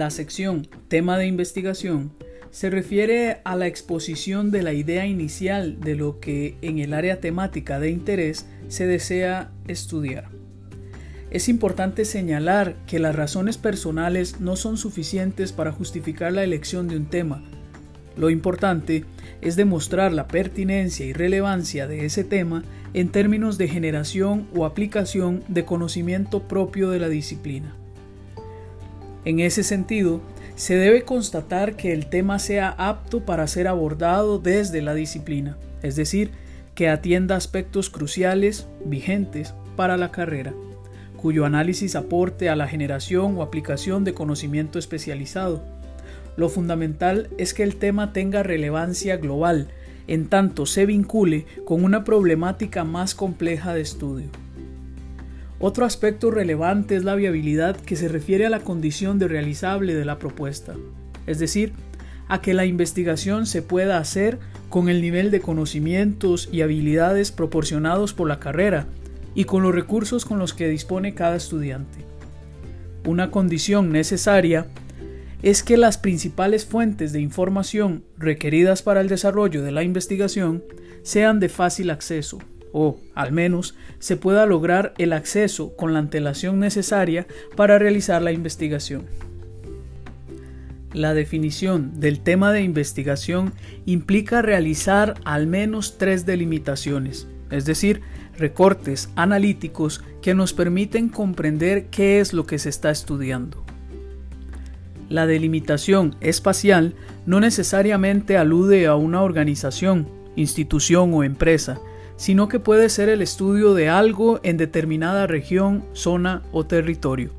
La sección Tema de investigación se refiere a la exposición de la idea inicial de lo que en el área temática de interés se desea estudiar. Es importante señalar que las razones personales no son suficientes para justificar la elección de un tema. Lo importante es demostrar la pertinencia y relevancia de ese tema en términos de generación o aplicación de conocimiento propio de la disciplina. En ese sentido, se debe constatar que el tema sea apto para ser abordado desde la disciplina, es decir, que atienda aspectos cruciales, vigentes, para la carrera, cuyo análisis aporte a la generación o aplicación de conocimiento especializado. Lo fundamental es que el tema tenga relevancia global, en tanto se vincule con una problemática más compleja de estudio. Otro aspecto relevante es la viabilidad que se refiere a la condición de realizable de la propuesta, es decir, a que la investigación se pueda hacer con el nivel de conocimientos y habilidades proporcionados por la carrera y con los recursos con los que dispone cada estudiante. Una condición necesaria es que las principales fuentes de información requeridas para el desarrollo de la investigación sean de fácil acceso, o, al menos, se pueda lograr el acceso con la antelación necesaria para realizar la investigación. La definición del tema de investigación implica realizar al menos tres delimitaciones, es decir, recortes analíticos que nos permiten comprender qué es lo que se está estudiando. La delimitación espacial no necesariamente alude a una organización, institución o empresa, sino que puede ser el estudio de algo en determinada región, zona o territorio.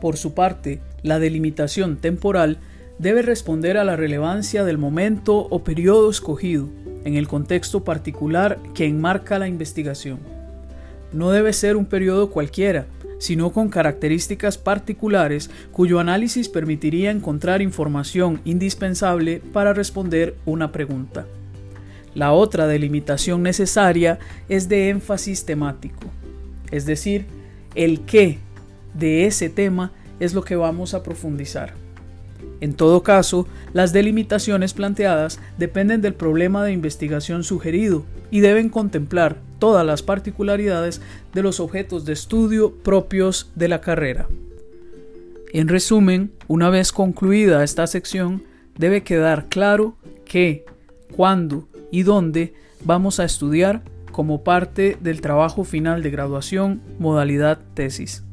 Por su parte, la delimitación temporal debe responder a la relevancia del momento o periodo escogido, en el contexto particular que enmarca la investigación. No debe ser un periodo cualquiera, sino con características particulares cuyo análisis permitiría encontrar información indispensable para responder una pregunta. La otra delimitación necesaria es de énfasis temático, es decir, el qué de ese tema es lo que vamos a profundizar. En todo caso, las delimitaciones planteadas dependen del problema de investigación sugerido y deben contemplar todas las particularidades de los objetos de estudio propios de la carrera. En resumen, una vez concluida esta sección, debe quedar claro qué, cuándo y dónde vamos a estudiar como parte del trabajo final de graduación modalidad tesis.